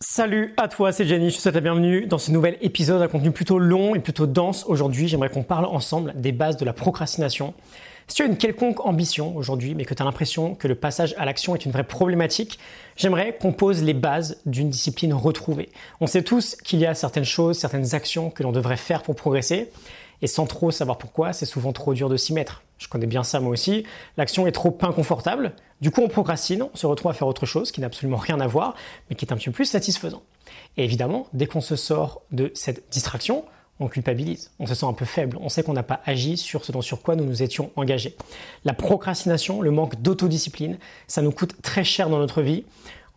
Salut à toi, c'est Jenny, je te souhaite la bienvenue dans ce nouvel épisode à contenu plutôt long et plutôt dense. Aujourd'hui, j'aimerais qu'on parle ensemble des bases de la procrastination. Si tu as une quelconque ambition aujourd'hui, mais que tu as l'impression que le passage à l'action est une vraie problématique, j'aimerais qu'on pose les bases d'une discipline retrouvée. On sait tous qu'il y a certaines choses, certaines actions que l'on devrait faire pour progresser, et sans trop savoir pourquoi, c'est souvent trop dur de s'y mettre. Je connais bien ça moi aussi. L'action est trop inconfortable. Du coup, on procrastine, on se retrouve à faire autre chose qui n'a absolument rien à voir, mais qui est un petit peu plus satisfaisant. Et évidemment, dès qu'on se sort de cette distraction, on culpabilise, on se sent un peu faible, on sait qu'on n'a pas agi sur ce dont sur quoi nous nous étions engagés. La procrastination, le manque d'autodiscipline, ça nous coûte très cher dans notre vie.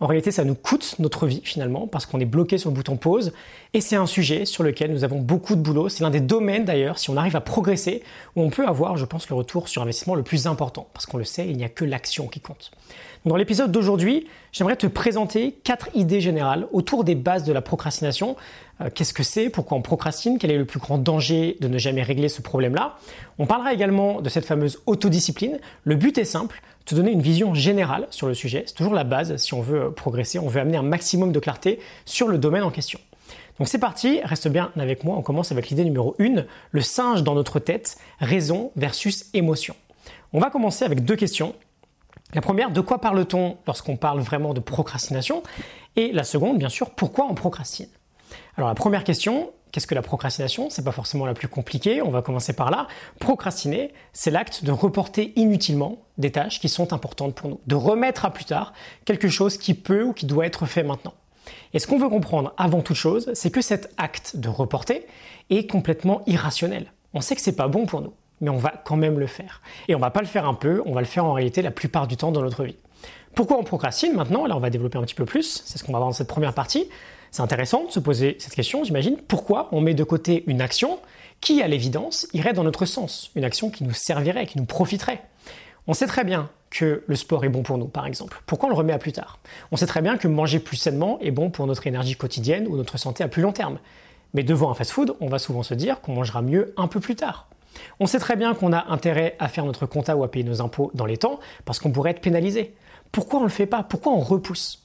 En réalité, ça nous coûte notre vie finalement parce qu'on est bloqué sur le bouton pause et c'est un sujet sur lequel nous avons beaucoup de boulot. C'est l'un des domaines d'ailleurs, si on arrive à progresser, où on peut avoir, je pense, le retour sur investissement le plus important parce qu'on le sait, il n'y a que l'action qui compte. Dans l'épisode d'aujourd'hui, j'aimerais te présenter quatre idées générales autour des bases de la procrastination. Euh, qu'est-ce que c'est? Pourquoi on procrastine? Quel est le plus grand danger de ne jamais régler ce problème-là? On parlera également de cette fameuse autodiscipline. Le but est simple, te donner une vision générale sur le sujet. C'est toujours la base si on veut progresser, on veut amener un maximum de clarté sur le domaine en question. Donc c'est parti, reste bien avec moi, on commence avec l'idée numéro 1, le singe dans notre tête, raison versus émotion. On va commencer avec deux questions. La première, de quoi parle-t-on lorsqu'on parle vraiment de procrastination? Et la seconde, bien sûr, pourquoi on procrastine? Alors la première question, qu'est-ce que la procrastination? C'est pas forcément la plus compliquée, on va commencer par là. Procrastiner, c'est l'acte de reporter inutilement des tâches qui sont importantes pour nous, de remettre à plus tard quelque chose qui peut ou qui doit être fait maintenant. Et ce qu'on veut comprendre avant toute chose, c'est que cet acte de reporter est complètement irrationnel. On sait que c'est pas bon pour nous mais on va quand même le faire. Et on va pas le faire un peu, on va le faire en réalité la plupart du temps dans notre vie. Pourquoi on procrastine maintenant? Là, on va développer un petit peu plus. C'est ce qu'on va voir dans cette première partie. C'est intéressant de se poser cette question, j'imagine. Pourquoi on met de côté une action qui, à l'évidence, irait dans notre sens Une action qui nous servirait, qui nous profiterait? On sait très bien que le sport est bon pour nous, par exemple. Pourquoi on le remet à plus tard? On sait très bien que manger plus sainement est bon pour notre énergie quotidienne ou notre santé à plus long terme. Mais devant un fast-food, on va souvent se dire qu'on mangera mieux un peu plus tard. On sait très bien qu'on a intérêt à faire notre compta ou à payer nos impôts dans les temps parce qu'on pourrait être pénalisé. Pourquoi on ne le fait pas? Pourquoi on repousse?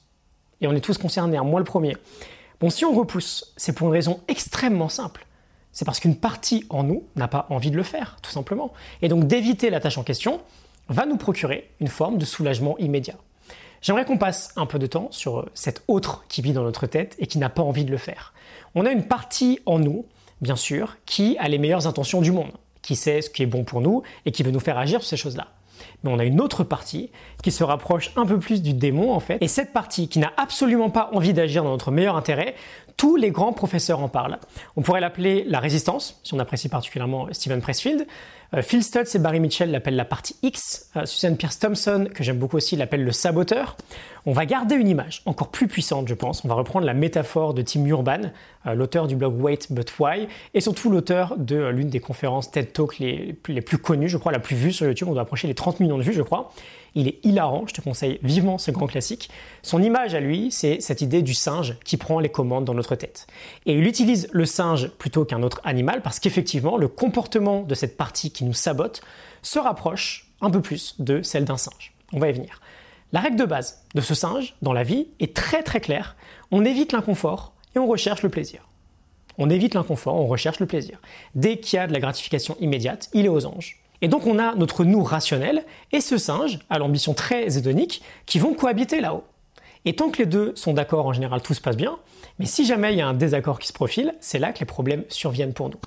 Et on est tous concernés, hein, moi le premier. Bon, si on repousse, c'est pour une raison extrêmement simple. C'est parce qu'une partie en nous n'a pas envie de le faire, tout simplement. Et donc d'éviter la tâche en question va nous procurer une forme de soulagement immédiat. J'aimerais qu'on passe un peu de temps sur cette autre qui vit dans notre tête et qui n'a pas envie de le faire. On a une partie en nous, bien sûr, qui a les meilleures intentions du monde qui sait ce qui est bon pour nous et qui veut nous faire agir sur ces choses-là. Mais on a une autre partie qui se rapproche un peu plus du démon en fait. Et cette partie qui n'a absolument pas envie d'agir dans notre meilleur intérêt, tous les grands professeurs en parlent. On pourrait l'appeler la résistance, si on apprécie particulièrement Stephen Pressfield. Euh, Phil Stutz et Barry Mitchell l'appellent la partie X. Euh, Susan Pierce Thompson, que j'aime beaucoup aussi, l'appelle le saboteur. On va garder une image encore plus puissante, je pense. On va reprendre la métaphore de Tim Urban, euh, l'auteur du blog Wait But Why, et surtout l'auteur de l'une des conférences TED Talk les, plus connues, je crois, la plus vue sur YouTube. On doit approcher les 30 millions de vues, je crois. Il est hilarant, je te conseille vivement ce grand classique. Son image à lui, c'est cette idée du singe qui prend les commandes dans notre tête. Et il utilise le singe plutôt qu'un autre animal parce qu'effectivement, le comportement de cette partie qui nous sabote se rapproche un peu plus de celle d'un singe. On va y venir. La règle de base de ce singe dans la vie est très très claire. On évite l'inconfort et on recherche le plaisir. On évite l'inconfort, on recherche le plaisir. Dès qu'il y a de la gratification immédiate, il est aux anges. Et donc on a notre nous rationnel et ce singe à l'ambition très hédonique qui vont cohabiter là-haut. Et tant que les deux sont d'accord, en général, tout se passe bien. Mais si jamais il y a un désaccord qui se profile, c'est là que les problèmes surviennent pour nous.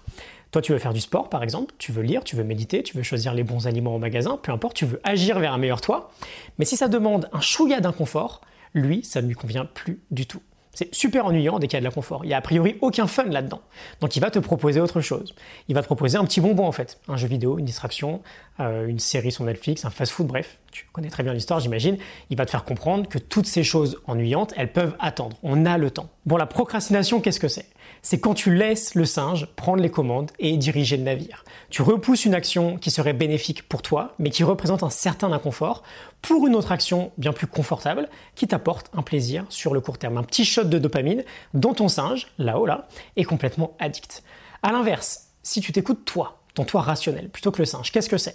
Toi, tu veux faire du sport, par exemple, tu veux lire, tu veux méditer, tu veux choisir les bons aliments au magasin, peu importe, tu veux agir vers un meilleur toi. Mais si ça demande un chouïa d'inconfort, lui, ça ne lui convient plus du tout. C'est super ennuyant dès qu'il y a de la confort. Il n'y a a priori aucun fun là-dedans. Donc il va te proposer autre chose. Il va te proposer un petit bonbon en fait. Un jeu vidéo, une distraction, euh, une série sur Netflix, un fast-food, bref. Tu connais très bien l'histoire, j'imagine. Il va te faire comprendre que toutes ces choses ennuyantes, elles peuvent attendre. On a le temps. Bon, la procrastination, qu'est-ce que c'est? C'est quand tu laisses le singe prendre les commandes et diriger le navire. Tu repousses une action qui serait bénéfique pour toi, mais qui représente un certain inconfort, pour une autre action bien plus confortable, qui t'apporte un plaisir sur le court terme. Un petit shot de dopamine dont ton singe, là-haut là, est complètement addict. A l'inverse, si tu t'écoutes toi, ton toi rationnel, plutôt que le singe, qu'est-ce que c'est?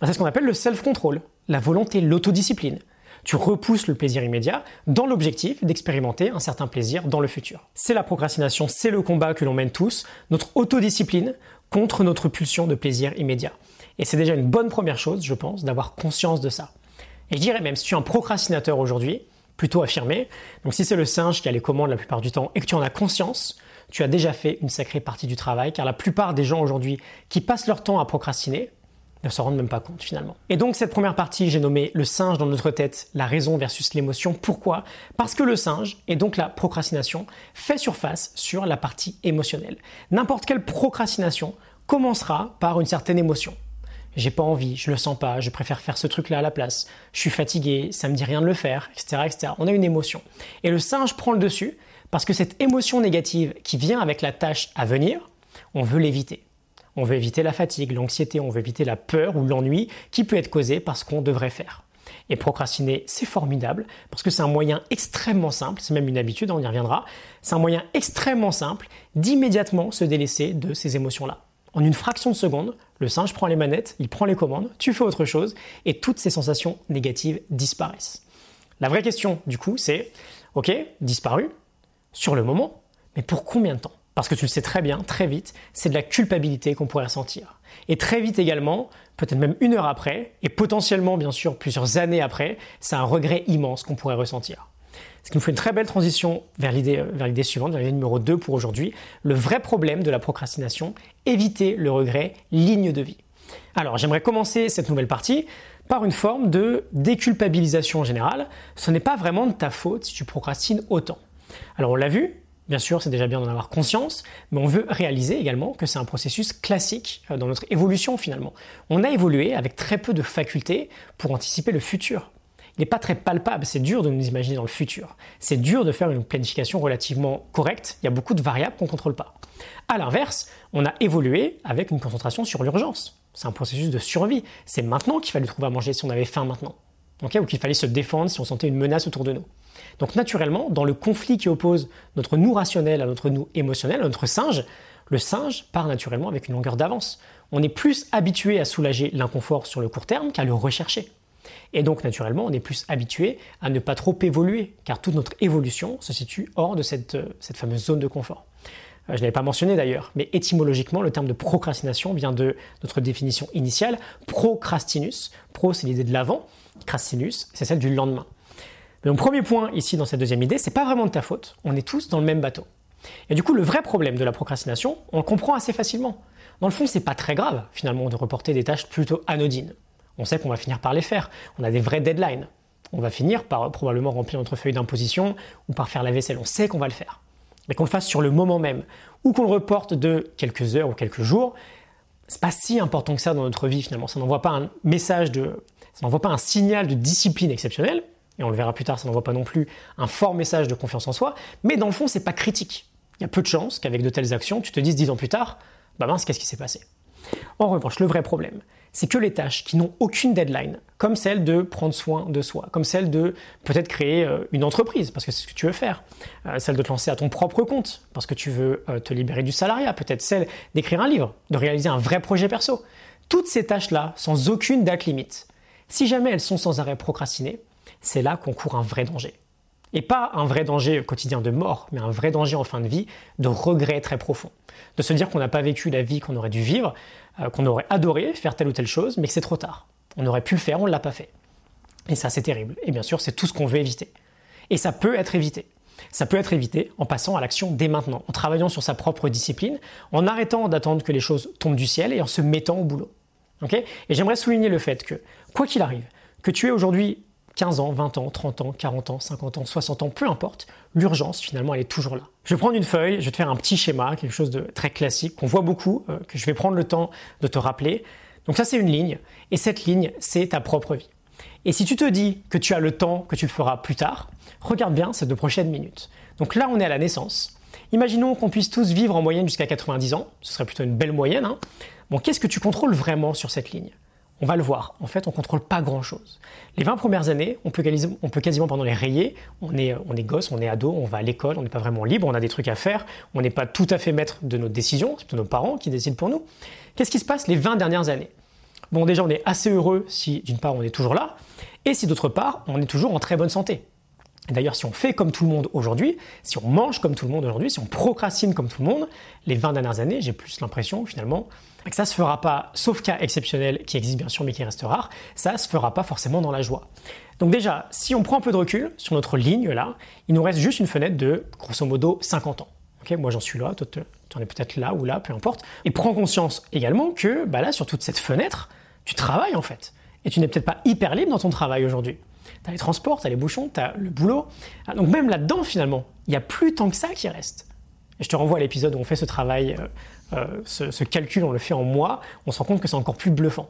Ben, C'est ce qu'on appelle le self-control, la volonté, l'autodiscipline. Tu repousses le plaisir immédiat dans l'objectif d'expérimenter un certain plaisir dans le futur. C'est la procrastination, c'est le combat que l'on mène tous, notre autodiscipline contre notre pulsion de plaisir immédiat. Et c'est déjà une bonne première chose, je pense, d'avoir conscience de ça. Et je dirais même, si tu es un procrastinateur aujourd'hui, plutôt affirmé, donc si c'est le singe qui a les commandes la plupart du temps et que tu en as conscience, tu as déjà fait une sacrée partie du travail, car la plupart des gens aujourd'hui qui passent leur temps à procrastiner ne s'en rendent même pas compte finalement. Et donc cette première partie, j'ai nommé le singe dans notre tête, la raison versus l'émotion. Pourquoi? Parce que le singe, et donc la procrastination, fait surface sur la partie émotionnelle. N'importe quelle procrastination commencera par une certaine émotion j'ai pas envie, je le sens pas, je préfère faire ce truc-là à la place, je suis fatigué, ça me dit rien de le faire, etc., etc. On a une émotion. Et le singe prend le dessus parce que cette émotion négative qui vient avec la tâche à venir, on veut l'éviter. On veut éviter la fatigue, l'anxiété, on veut éviter la peur ou l'ennui qui peut être causé par ce qu'on devrait faire. Et procrastiner, c'est formidable parce que c'est un moyen extrêmement simple, c'est même une habitude, on y reviendra, c'est un moyen extrêmement simple d'immédiatement se délaisser de ces émotions-là. En une fraction de seconde, le singe prend les manettes, il prend les commandes, tu fais autre chose, et toutes ces sensations négatives disparaissent. La vraie question, du coup, c'est, ok, disparu, sur le moment, mais pour combien de temps? Parce que tu le sais très bien, très vite, c'est de la culpabilité qu'on pourrait ressentir. Et très vite également, peut-être même une heure après, et potentiellement bien sûr plusieurs années après, c'est un regret immense qu'on pourrait ressentir. Ce qui nous fait une très belle transition vers l'idée, euh, suivante, vers l'idée numéro 2 pour aujourd'hui. Le vrai problème de la procrastination, éviter le regret, ligne de vie. Alors, j'aimerais commencer cette nouvelle partie par une forme de déculpabilisation générale. Ce n'est pas vraiment de ta faute si tu procrastines autant. Alors, on l'a vu, Bien sûr, c'est déjà bien d'en avoir conscience, mais on veut réaliser également que c'est un processus classique euh, dans notre évolution finalement. On a évolué avec très peu de facultés pour anticiper le futur il n'est pas très palpable. C'est dur de nous imaginer dans le futur. C'est dur de faire une planification relativement correcte. Il y a beaucoup de variables qu'on ne contrôle pas. A l'inverse, on a évolué avec une concentration sur l'urgence. C'est un processus de survie. C'est maintenant qu'il fallait trouver à manger si on avait faim maintenant. ou qu'il fallait se défendre si on sentait une menace autour de nous. Donc naturellement, dans le conflit qui oppose notre nous rationnel à notre nous émotionnel, à notre singe, le singe part naturellement avec une longueur d'avance. On est plus habitué à soulager l'inconfort sur le court terme qu'à le rechercher. Et donc, naturellement, on est plus habitué à ne pas trop évoluer, car toute notre évolution se situe hors de cette, euh, fameuse zone de confort. Euh, je ne l'avais pas mentionné d'ailleurs, mais étymologiquement, le terme de procrastination vient de notre définition initiale, procrastinus. Pro, c'est l'idée de l'avant, crastinus, c'est celle du lendemain. Mais premier point ici dans cette deuxième idée, c'est pas vraiment de ta faute, on est tous dans le même bateau. Et du coup, le vrai problème de la procrastination, on le comprend assez facilement. Dans le fond, c'est pas très grave, finalement, de reporter des tâches plutôt anodines. On sait qu'on va finir par les faire. On a des vrais deadlines. On va finir par probablement remplir notre feuille d'imposition ou par faire la vaisselle. On sait qu'on va le faire. Mais qu'on le fasse sur le moment même ou qu'on le reporte de quelques heures ou quelques jours, c'est pas si important que ça dans notre vie finalement. Ça n'envoie pas un message de, ça n'envoie pas un signal de discipline exceptionnelle. Et on le verra plus tard, ça n'envoie pas non plus un fort message de confiance en soi. Mais dans le fond, c'est pas critique. Il y a peu de chances qu'avec de telles actions, tu te dises dix ans plus tard, bah mince, qu'est-ce qui s'est passé? En revanche, le vrai problème, c'est que les tâches qui n'ont aucune deadline, comme celle de prendre soin de soi, comme celle de peut-être créer euh, une entreprise, parce que c'est ce que tu veux faire, euh, celle de te lancer à ton propre compte, parce que tu veux euh, te libérer du salariat, peut-être celle d'écrire un livre, de réaliser un vrai projet perso. Toutes ces tâches-là, sans aucune date limite, si jamais elles sont sans arrêt procrastinées, c'est là qu'on court un vrai danger. Et pas un vrai danger quotidien de mort, mais un vrai danger en fin de vie de regret très profond. De se dire qu'on n'a pas vécu la vie qu'on aurait dû vivre, euh, qu'on aurait adoré faire telle ou telle chose, mais que c'est trop tard. On aurait pu le faire, on ne l'a pas fait. Et ça, c'est terrible. Et bien sûr, c'est tout ce qu'on veut éviter. Et ça peut être évité. Ça peut être évité en passant à l'action dès maintenant, en travaillant sur sa propre discipline, en arrêtant d'attendre que les choses tombent du ciel et en se mettant au boulot. et j'aimerais souligner le fait que, quoi qu'il arrive, que tu es aujourd'hui 15 ans, 20 ans, 30 ans, 40 ans, 50 ans, 60 ans, peu importe, l'urgence finalement elle est toujours là. Je vais prendre une feuille, je vais te faire un petit schéma, quelque chose de très classique qu'on voit beaucoup, euh, que je vais prendre le temps de te rappeler. Donc ça c'est une ligne, et cette ligne c'est ta propre vie. Et si tu te dis que tu as le temps, que tu le feras plus tard, regarde bien ces deux prochaines minutes. Donc là on est à la naissance. Imaginons qu'on puisse tous vivre en moyenne jusqu'à 90 ans, ce serait plutôt une belle moyenne. Hein. Bon, qu'est-ce que tu contrôles vraiment sur cette ligne? On va le voir. En fait, on contrôle pas grand-chose. Les 20 premières années, on peut, quasiment, pendant les rayer. On est, gosse, on est ado, on va à l'école, on n'est pas vraiment libre, on a des trucs à faire, on n'est pas tout à fait maître de nos décisions, c'est nos parents qui décident pour nous. Qu'est-ce qui se passe les 20 dernières années? Bon, déjà, on est assez heureux si d'une part on est toujours là, et si d'autre part on est toujours en très bonne santé. D'ailleurs, si on fait comme tout le monde aujourd'hui, si on mange comme tout le monde aujourd'hui, si on procrastine comme tout le monde, les 20 dernières années, j'ai plus l'impression finalement que ça se fera pas, sauf cas exceptionnel qui existe bien sûr mais qui reste rare, ça se fera pas forcément dans la joie. Donc déjà, si on prend un peu de recul sur notre ligne là, il nous reste juste une fenêtre de grosso modo 50 ans. moi j'en suis là, toi tu en es peut-être là ou là, peu importe. Et prends conscience également que bah là, sur toute cette fenêtre, tu travailles en fait. Et tu n'es peut-être pas hyper libre dans ton travail aujourd'hui. Tu as les transports, tu as les bouchons, tu as le boulot. Ah, donc même là-dedans, finalement, il n'y a plus tant que ça qui reste. Et je te renvoie à l'épisode où on fait ce travail, euh, euh, ce, calcul, on le fait en mois, on se rend compte que c'est encore plus bluffant.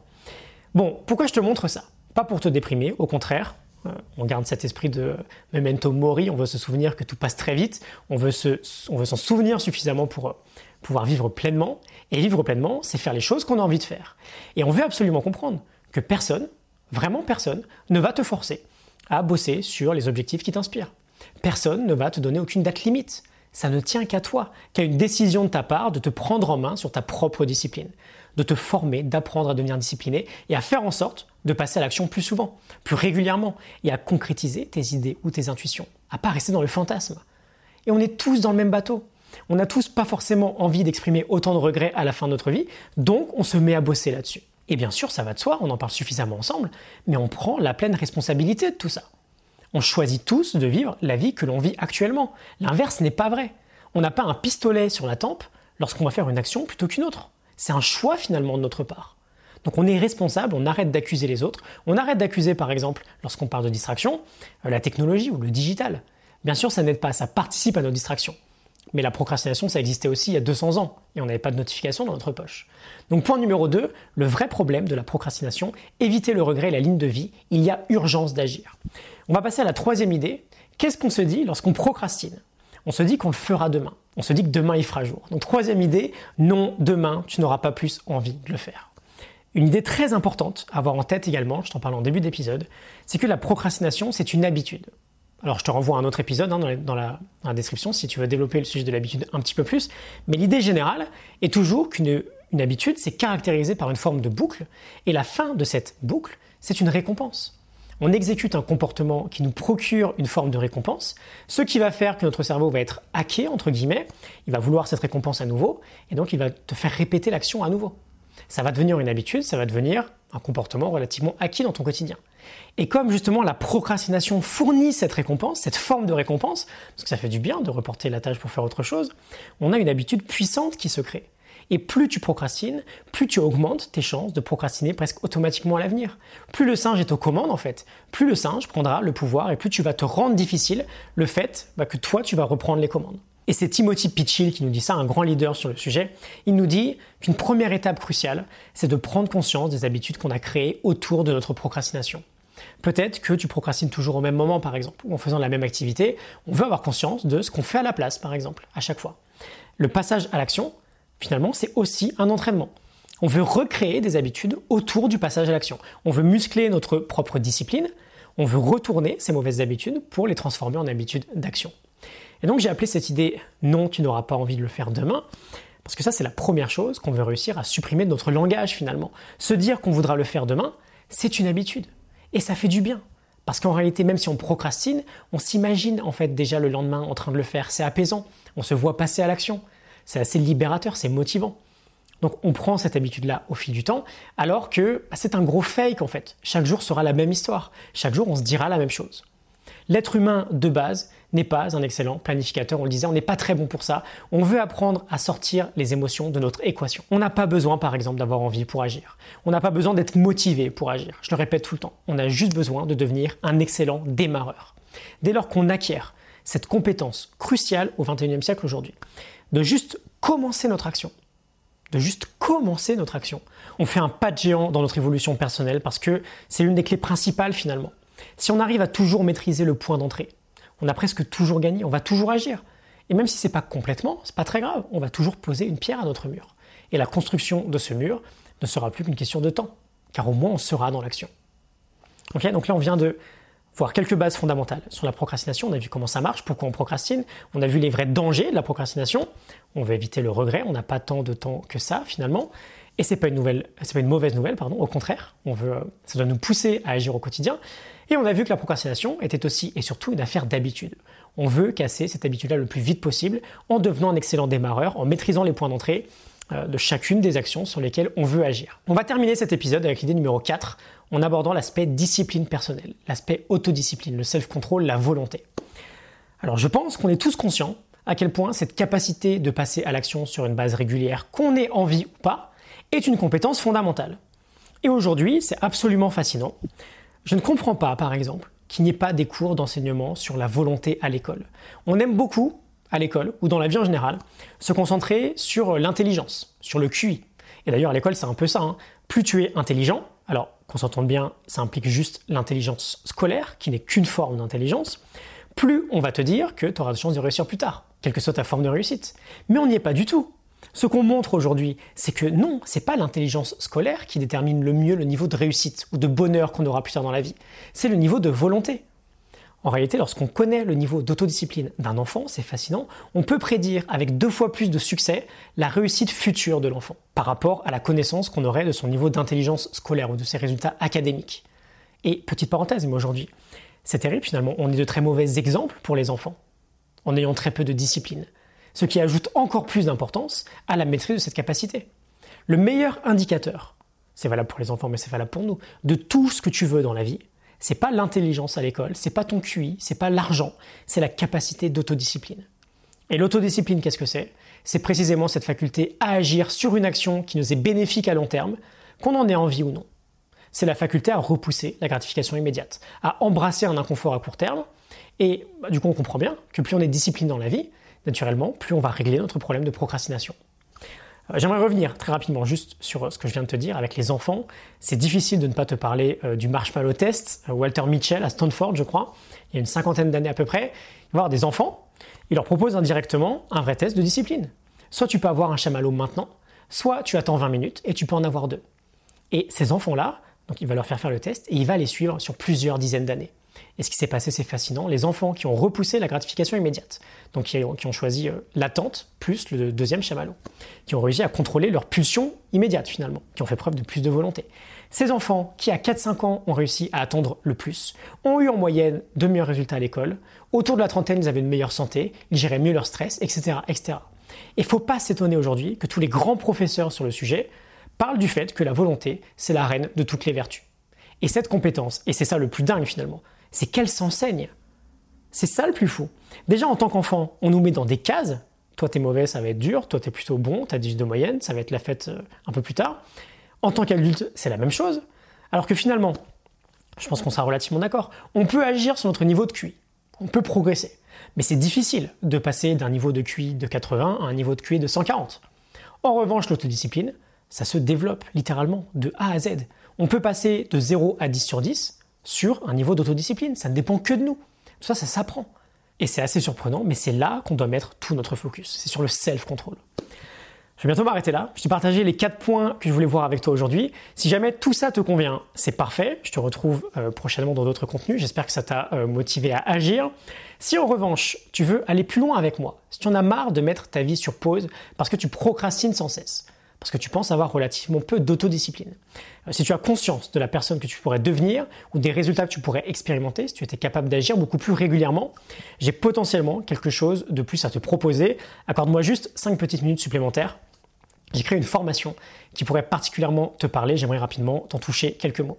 Bon, pourquoi je te montre ça? Pas pour te déprimer, au contraire, euh, on garde cet esprit de memento mori, on veut se souvenir que tout passe très vite, on veut s'en souvenir suffisamment pour pouvoir vivre pleinement. Et vivre pleinement, c'est faire les choses qu'on a envie de faire. Et on veut absolument comprendre que personne, vraiment personne, ne va te forcer à bosser sur les objectifs qui t'inspirent. Personne ne va te donner aucune date limite. Ça ne tient qu'à toi, qu'à une décision de ta part de te prendre en main sur ta propre discipline, de te former, d'apprendre à devenir discipliné et à faire en sorte de passer à l'action plus souvent, plus régulièrement et à concrétiser tes idées ou tes intuitions, à pas rester dans le fantasme. Et on est tous dans le même bateau. On n'a tous pas forcément envie d'exprimer autant de regrets à la fin de notre vie, donc on se met à bosser là-dessus. Et bien sûr, ça va de soi, on en parle suffisamment ensemble, mais on prend la pleine responsabilité de tout ça. On choisit tous de vivre la vie que l'on vit actuellement. L'inverse n'est pas vrai. On n'a pas un pistolet sur la tempe lorsqu'on va faire une action plutôt qu'une autre. C'est un choix finalement de notre part. Donc on est responsable, on arrête d'accuser les autres, on arrête d'accuser par exemple, lorsqu'on parle de distraction, euh, la technologie ou le digital. Bien sûr, ça n'aide pas, ça participe à nos distractions. Mais la procrastination, ça existait aussi il y a 200 ans, et on n'avait pas de notification dans notre poche. Donc point numéro 2, le vrai problème de la procrastination, éviter le regret et la ligne de vie, il y a urgence d'agir. On va passer à la troisième idée. Qu'est-ce qu'on se dit lorsqu'on procrastine? On se dit qu'on le fera demain. On se dit que demain il fera jour. Donc troisième idée, non, demain tu n'auras pas plus envie de le faire. Une idée très importante à avoir en tête également, je t'en parle en début d'épisode, c'est que la procrastination c'est une habitude. Alors je te renvoie à un autre épisode hein, dans, la, description si tu veux développer le sujet de l'habitude un petit peu plus. Mais l'idée générale est toujours qu'une habitude, c'est caractérisé par une forme de boucle. Et la fin de cette boucle, c'est une récompense. On exécute un comportement qui nous procure une forme de récompense, ce qui va faire que notre cerveau va être hacké, entre guillemets, il va vouloir cette récompense à nouveau, et donc il va te faire répéter l'action à nouveau. Ça va devenir une habitude, ça va devenir un comportement relativement acquis dans ton quotidien. Et comme justement la procrastination fournit cette récompense, cette forme de récompense, parce que ça fait du bien de reporter la tâche pour faire autre chose, on a une habitude puissante qui se crée. Et plus tu procrastines, plus tu augmentes tes chances de procrastiner presque automatiquement à l'avenir. Plus le singe est aux commandes en fait, plus le singe prendra le pouvoir et plus tu vas te rendre difficile le fait bah, que toi tu vas reprendre les commandes. Et c'est Timothy Pitchill qui nous dit ça, un grand leader sur le sujet. Il nous dit qu'une première étape cruciale, c'est de prendre conscience des habitudes qu'on a créées autour de notre procrastination. Peut-être que tu procrastines toujours au même moment, par exemple, ou en faisant la même activité. On veut avoir conscience de ce qu'on fait à la place, par exemple, à chaque fois. Le passage à l'action, finalement, c'est aussi un entraînement. On veut recréer des habitudes autour du passage à l'action. On veut muscler notre propre discipline. On veut retourner ces mauvaises habitudes pour les transformer en habitudes d'action. Et donc j'ai appelé cette idée non, tu n'auras pas envie de le faire demain. Parce que ça, c'est la première chose qu'on veut réussir à supprimer de notre langage finalement. Se dire qu'on voudra le faire demain, c'est une habitude. Et ça fait du bien. Parce qu'en réalité, même si on procrastine, on s'imagine en fait déjà le lendemain en train de le faire. C'est apaisant. On se voit passer à l'action. C'est assez libérateur, c'est motivant. Donc on prend cette habitude-là au fil du temps, alors que bah, c'est un gros fake en fait. Chaque jour sera la même histoire. Chaque jour, on se dira la même chose. L'être humain de base n'est pas un excellent planificateur, on le disait, on n'est pas très bon pour ça. On veut apprendre à sortir les émotions de notre équation. On n'a pas besoin par exemple d'avoir envie pour agir. On n'a pas besoin d'être motivé pour agir. Je le répète tout le temps, on a juste besoin de devenir un excellent démarreur. Dès lors qu'on acquiert cette compétence cruciale au XXIe siècle aujourd'hui, de juste commencer notre action, de juste commencer notre action, on fait un pas de géant dans notre évolution personnelle parce que c'est l'une des clés principales finalement. Si on arrive à toujours maîtriser le point d'entrée, on a presque toujours gagné, on va toujours agir. Et même si ce n'est pas complètement, c'est pas très grave, on va toujours poser une pierre à notre mur. Et la construction de ce mur ne sera plus qu'une question de temps, car au moins on sera dans l'action. donc là on vient de voir quelques bases fondamentales sur la procrastination. On a vu comment ça marche, pourquoi on procrastine. On a vu les vrais dangers de la procrastination. On veut éviter le regret. On n'a pas tant de temps que ça finalement. Et c'est pas c'est pas une mauvaise nouvelle. Au contraire, on veut, ça doit nous pousser à agir au quotidien. Et on a vu que la procrastination était aussi et surtout une affaire d'habitude. On veut casser cette habitude-là le plus vite possible en devenant un excellent démarreur, en maîtrisant les points d'entrée euh, de chacune des actions sur lesquelles on veut agir. On va terminer cet épisode avec l'idée numéro 4 en abordant l'aspect discipline personnelle, l'aspect autodiscipline, le self-control, la volonté. Alors je pense qu'on est tous conscients à quel point cette capacité de passer à l'action sur une base régulière, qu'on ait envie ou pas, est une compétence fondamentale. Et aujourd'hui, c'est absolument fascinant. Je ne comprends pas, par exemple, qu'il n'y ait pas des cours d'enseignement sur la volonté à l'école. On aime beaucoup, à l'école ou dans la vie en général, se concentrer sur l'intelligence, sur le QI. Et d'ailleurs, à l'école, c'est un peu ça. Hein. Plus tu es intelligent, alors qu'on s'entende bien, ça implique juste l'intelligence scolaire, qui n'est qu'une forme d'intelligence, plus on va te dire que tu auras de chances de réussir plus tard, quelle que soit ta forme de réussite. Mais on n'y est pas du tout. Ce qu'on montre aujourd'hui, c'est que non, c'est pas l'intelligence scolaire qui détermine le mieux le niveau de réussite ou de bonheur qu'on aura plus tard dans la vie. C'est le niveau de volonté. En réalité, lorsqu'on connaît le niveau d'autodiscipline d'un enfant, c'est fascinant, on peut prédire avec deux fois plus de succès la réussite future de l'enfant par rapport à la connaissance qu'on aurait de son niveau d'intelligence scolaire ou de ses résultats académiques. Et petite parenthèse, mais aujourd'hui, c'est terrible finalement, on est de très mauvais exemples pour les enfants, en ayant très peu de discipline, ce qui ajoute encore plus d'importance à la maîtrise de cette capacité. Le meilleur indicateur, c'est valable pour les enfants, mais c'est valable pour nous, de tout ce que tu veux dans la vie, c'est pas l'intelligence à l'école, c'est pas ton QI, c'est pas l'argent, c'est la capacité d'autodiscipline. Et l'autodiscipline, qu'est-ce que c'est? C'est précisément cette faculté à agir sur une action qui nous est bénéfique à long terme, qu'on en ait envie ou non. C'est la faculté à repousser la gratification immédiate, à embrasser un inconfort à court terme. Et bah, du coup, on comprend bien que plus on est discipliné dans la vie, naturellement, plus on va régler notre problème de procrastination. Euh, j'aimerais revenir très rapidement juste sur euh, ce que je viens de te dire avec les enfants. C'est difficile de ne pas te parler euh, du marshmallow test. Walter Mitchell à Stanford, je crois, il y a une cinquantaine d'années à peu près, il va avoir des enfants, il leur propose indirectement un vrai test de discipline. Soit tu peux avoir un chamallow maintenant, soit tu attends 20 minutes et tu peux en avoir deux. Et ces enfants-là, donc il va leur faire faire le test et il va les suivre sur plusieurs dizaines d'années. Et ce qui s'est passé, c'est fascinant. Les enfants qui ont repoussé la gratification immédiate, donc qui ont, choisi euh, l'attente plus le deuxième chamallow, qui ont réussi à contrôler leur pulsion immédiate finalement, qui ont fait preuve de plus de volonté. Ces enfants qui à 4-5 ans ont réussi à attendre le plus, ont eu en moyenne de meilleurs résultats à l'école, autour de la trentaine ils avaient une meilleure santé, ils géraient mieux leur stress, etc. etc. Et il ne faut pas s'étonner aujourd'hui que tous les grands professeurs sur le sujet parlent du fait que la volonté, c'est la reine de toutes les vertus. Et cette compétence, et c'est ça le plus dingue finalement, c'est qu'elle s'enseigne. C'est ça le plus fou. Déjà, en tant qu'enfant, on nous met dans des cases. Toi, t'es mauvais, ça va être dur. Toi, t'es plutôt bon, t'as 18 de moyenne, ça va être la fête euh, un peu plus tard. En tant qu'adulte, c'est la même chose. Alors que finalement, je pense qu'on sera relativement d'accord, on peut agir sur notre niveau de QI. On peut progresser. Mais c'est difficile de passer d'un niveau de QI de 80 à un niveau de QI de 140. En revanche, l'autodiscipline, ça se développe littéralement de A à Z. On peut passer de 0 à 10 sur 10 sur un niveau d'autodiscipline. Ça ne dépend que de nous. Ça, ça s'apprend. Et c'est assez surprenant, mais c'est là qu'on doit mettre tout notre focus. C'est sur le self-control. Je vais bientôt m'arrêter là. Je t'ai partagé les quatre points que je voulais voir avec toi aujourd'hui. Si jamais tout ça te convient, c'est parfait. Je te retrouve euh, prochainement dans d'autres contenus. J'espère que ça t'a euh, motivé à agir. Si en revanche, tu veux aller plus loin avec moi, si tu en as marre de mettre ta vie sur pause parce que tu procrastines sans cesse, parce que tu penses avoir relativement peu d'autodiscipline. Euh, si tu as conscience de la personne que tu pourrais devenir ou des résultats que tu pourrais expérimenter, si tu étais capable d'agir beaucoup plus régulièrement, j'ai potentiellement quelque chose de plus à te proposer. Accorde-moi juste 5 petites minutes supplémentaires. J'ai créé une formation qui pourrait particulièrement te parler. J'aimerais rapidement t'en toucher quelques mots.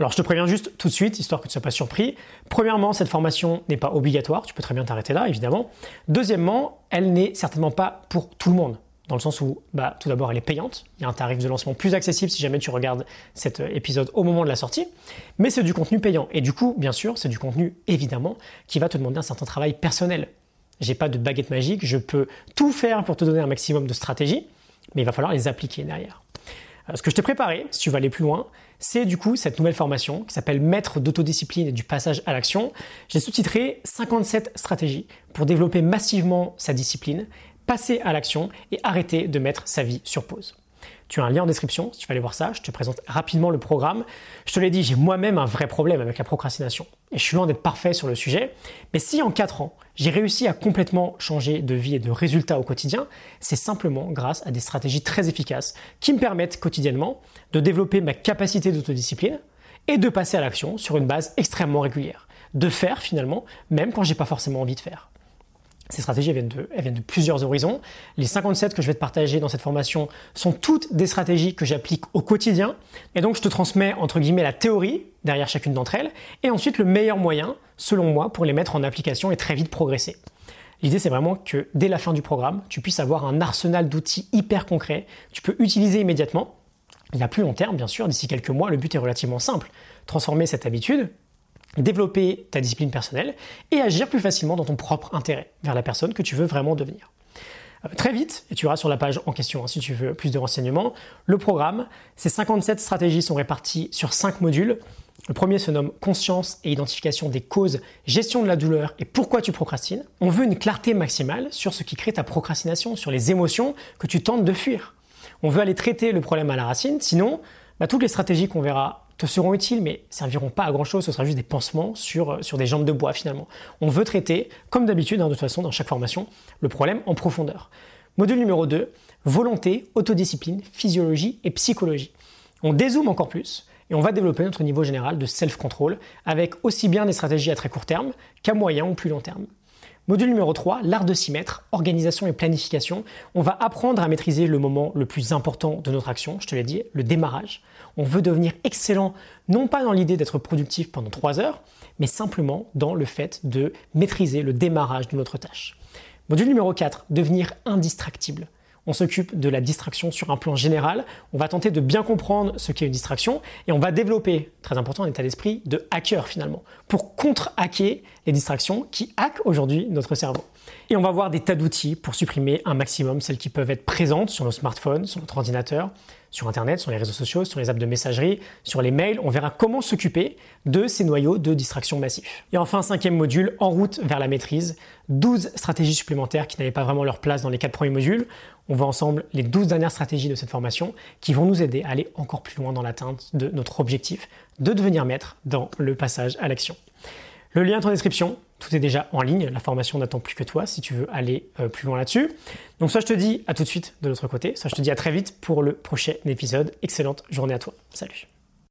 Alors je te préviens juste tout de suite, histoire que tu ne sois pas surpris. Premièrement, cette formation n'est pas obligatoire, tu peux très bien t'arrêter là, évidemment. Deuxièmement, elle n'est certainement pas pour tout le monde dans le sens où, bah, tout d'abord, elle est payante. Il y a un tarif de lancement plus accessible si jamais tu regardes cet euh, épisode au moment de la sortie. Mais c'est du contenu payant. Et du coup, bien sûr, c'est du contenu, évidemment, qui va te demander un certain travail personnel. J'ai pas de baguette magique, je peux tout faire pour te donner un maximum de stratégies, mais il va falloir les appliquer derrière. Euh, ce que je t'ai préparé, si tu veux aller plus loin, c'est du coup cette nouvelle formation qui s'appelle Maître d'autodiscipline et du passage à l'action. J'ai sous-titré 57 stratégies pour développer massivement sa discipline, passer à l'action et arrêter de mettre sa vie sur pause. Tu as un lien en description si tu veux aller voir ça. Je te présente rapidement le programme. Je te l'ai dit, j'ai moi-même un vrai problème avec la procrastination. Et je suis loin d'être parfait sur le sujet. Mais si en 4 ans, j'ai réussi à complètement changer de vie et de résultats au quotidien, c'est simplement grâce à des stratégies très efficaces qui me permettent quotidiennement de développer ma capacité d'autodiscipline et de passer à l'action sur une base extrêmement régulière. De faire finalement, même quand j'ai pas forcément envie de faire. Ces stratégies viennent, de, plusieurs horizons. Les 57 que je vais te partager dans cette formation sont toutes des stratégies que j'applique au quotidien. Et donc, je te transmets, entre guillemets, la théorie derrière chacune d'entre elles. Et ensuite, le meilleur moyen, selon moi, pour les mettre en application et très vite progresser. L'idée, c'est vraiment que dès la fin du programme, tu puisses avoir un arsenal d'outils hyper concrets tu peux utiliser immédiatement. Il y a plus long terme, bien sûr, d'ici quelques mois, le but est relativement simple. Transformer cette habitude développer ta discipline personnelle et agir plus facilement dans ton propre intérêt vers la personne que tu veux vraiment devenir. Euh, très vite, et tu verras sur la page en question hein, si tu veux plus de renseignements, le programme, ces 57 stratégies sont réparties sur 5 modules. Le premier se nomme Conscience et identification des causes, gestion de la douleur et pourquoi tu procrastines. On veut une clarté maximale sur ce qui crée ta procrastination, sur les émotions que tu tentes de fuir. On veut aller traiter le problème à la racine, sinon, bah, toutes les stratégies qu'on verra te seront utiles, mais serviront pas à grand chose. Ce sera juste des pansements sur, euh, sur des jambes de bois finalement. On veut traiter, comme d'habitude, hein, de toute façon, dans chaque formation, le problème en profondeur. Module numéro 2, volonté, autodiscipline, physiologie et psychologie. On dézoome encore plus et on va développer notre niveau général de self-control avec aussi bien des stratégies à très court terme qu'à moyen ou plus long terme. Module numéro 3, l'art de s'y mettre, organisation et planification. On va apprendre à maîtriser le moment le plus important de notre action, je te l'ai dit, le démarrage. On veut devenir excellent, non pas dans l'idée d'être productif pendant 3 heures, mais simplement dans le fait de maîtriser le démarrage de notre tâche. Module numéro 4, devenir indistractible on s'occupe de la distraction sur un plan général. On va tenter de bien comprendre ce qu'est une distraction et on va développer, très important, un état d'esprit de hacker finalement, pour contre-hacker les distractions qui hackent aujourd'hui notre cerveau. Et on va voir des tas d'outils pour supprimer un maximum celles qui peuvent être présentes sur nos smartphones, sur notre ordinateur, sur Internet, sur les réseaux sociaux, sur les apps de messagerie, sur les mails. On verra comment s'occuper de ces noyaux de distraction massifs. Et enfin, cinquième module, en route vers la maîtrise. 12 stratégies supplémentaires qui n'avaient pas vraiment leur place dans les quatre premiers modules. On voit ensemble les 12 dernières stratégies de cette formation qui vont nous aider à aller encore plus loin dans l'atteinte de notre objectif de devenir maître dans le passage à l'action. Le lien est en description. Tout est déjà en ligne. La formation n'attend plus que toi si tu veux aller euh, plus loin là-dessus. Donc soit je te dis à tout de suite de l'autre côté, soit je te dis à très vite pour le prochain épisode. Excellente journée à toi. Salut.